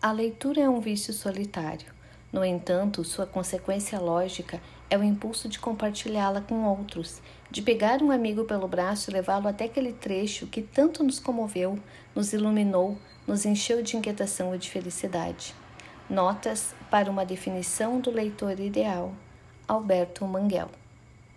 A leitura é um vício solitário. No entanto, sua consequência lógica é o impulso de compartilhá-la com outros, de pegar um amigo pelo braço e levá-lo até aquele trecho que tanto nos comoveu, nos iluminou, nos encheu de inquietação e de felicidade. Notas para uma definição do leitor ideal. Alberto Manguel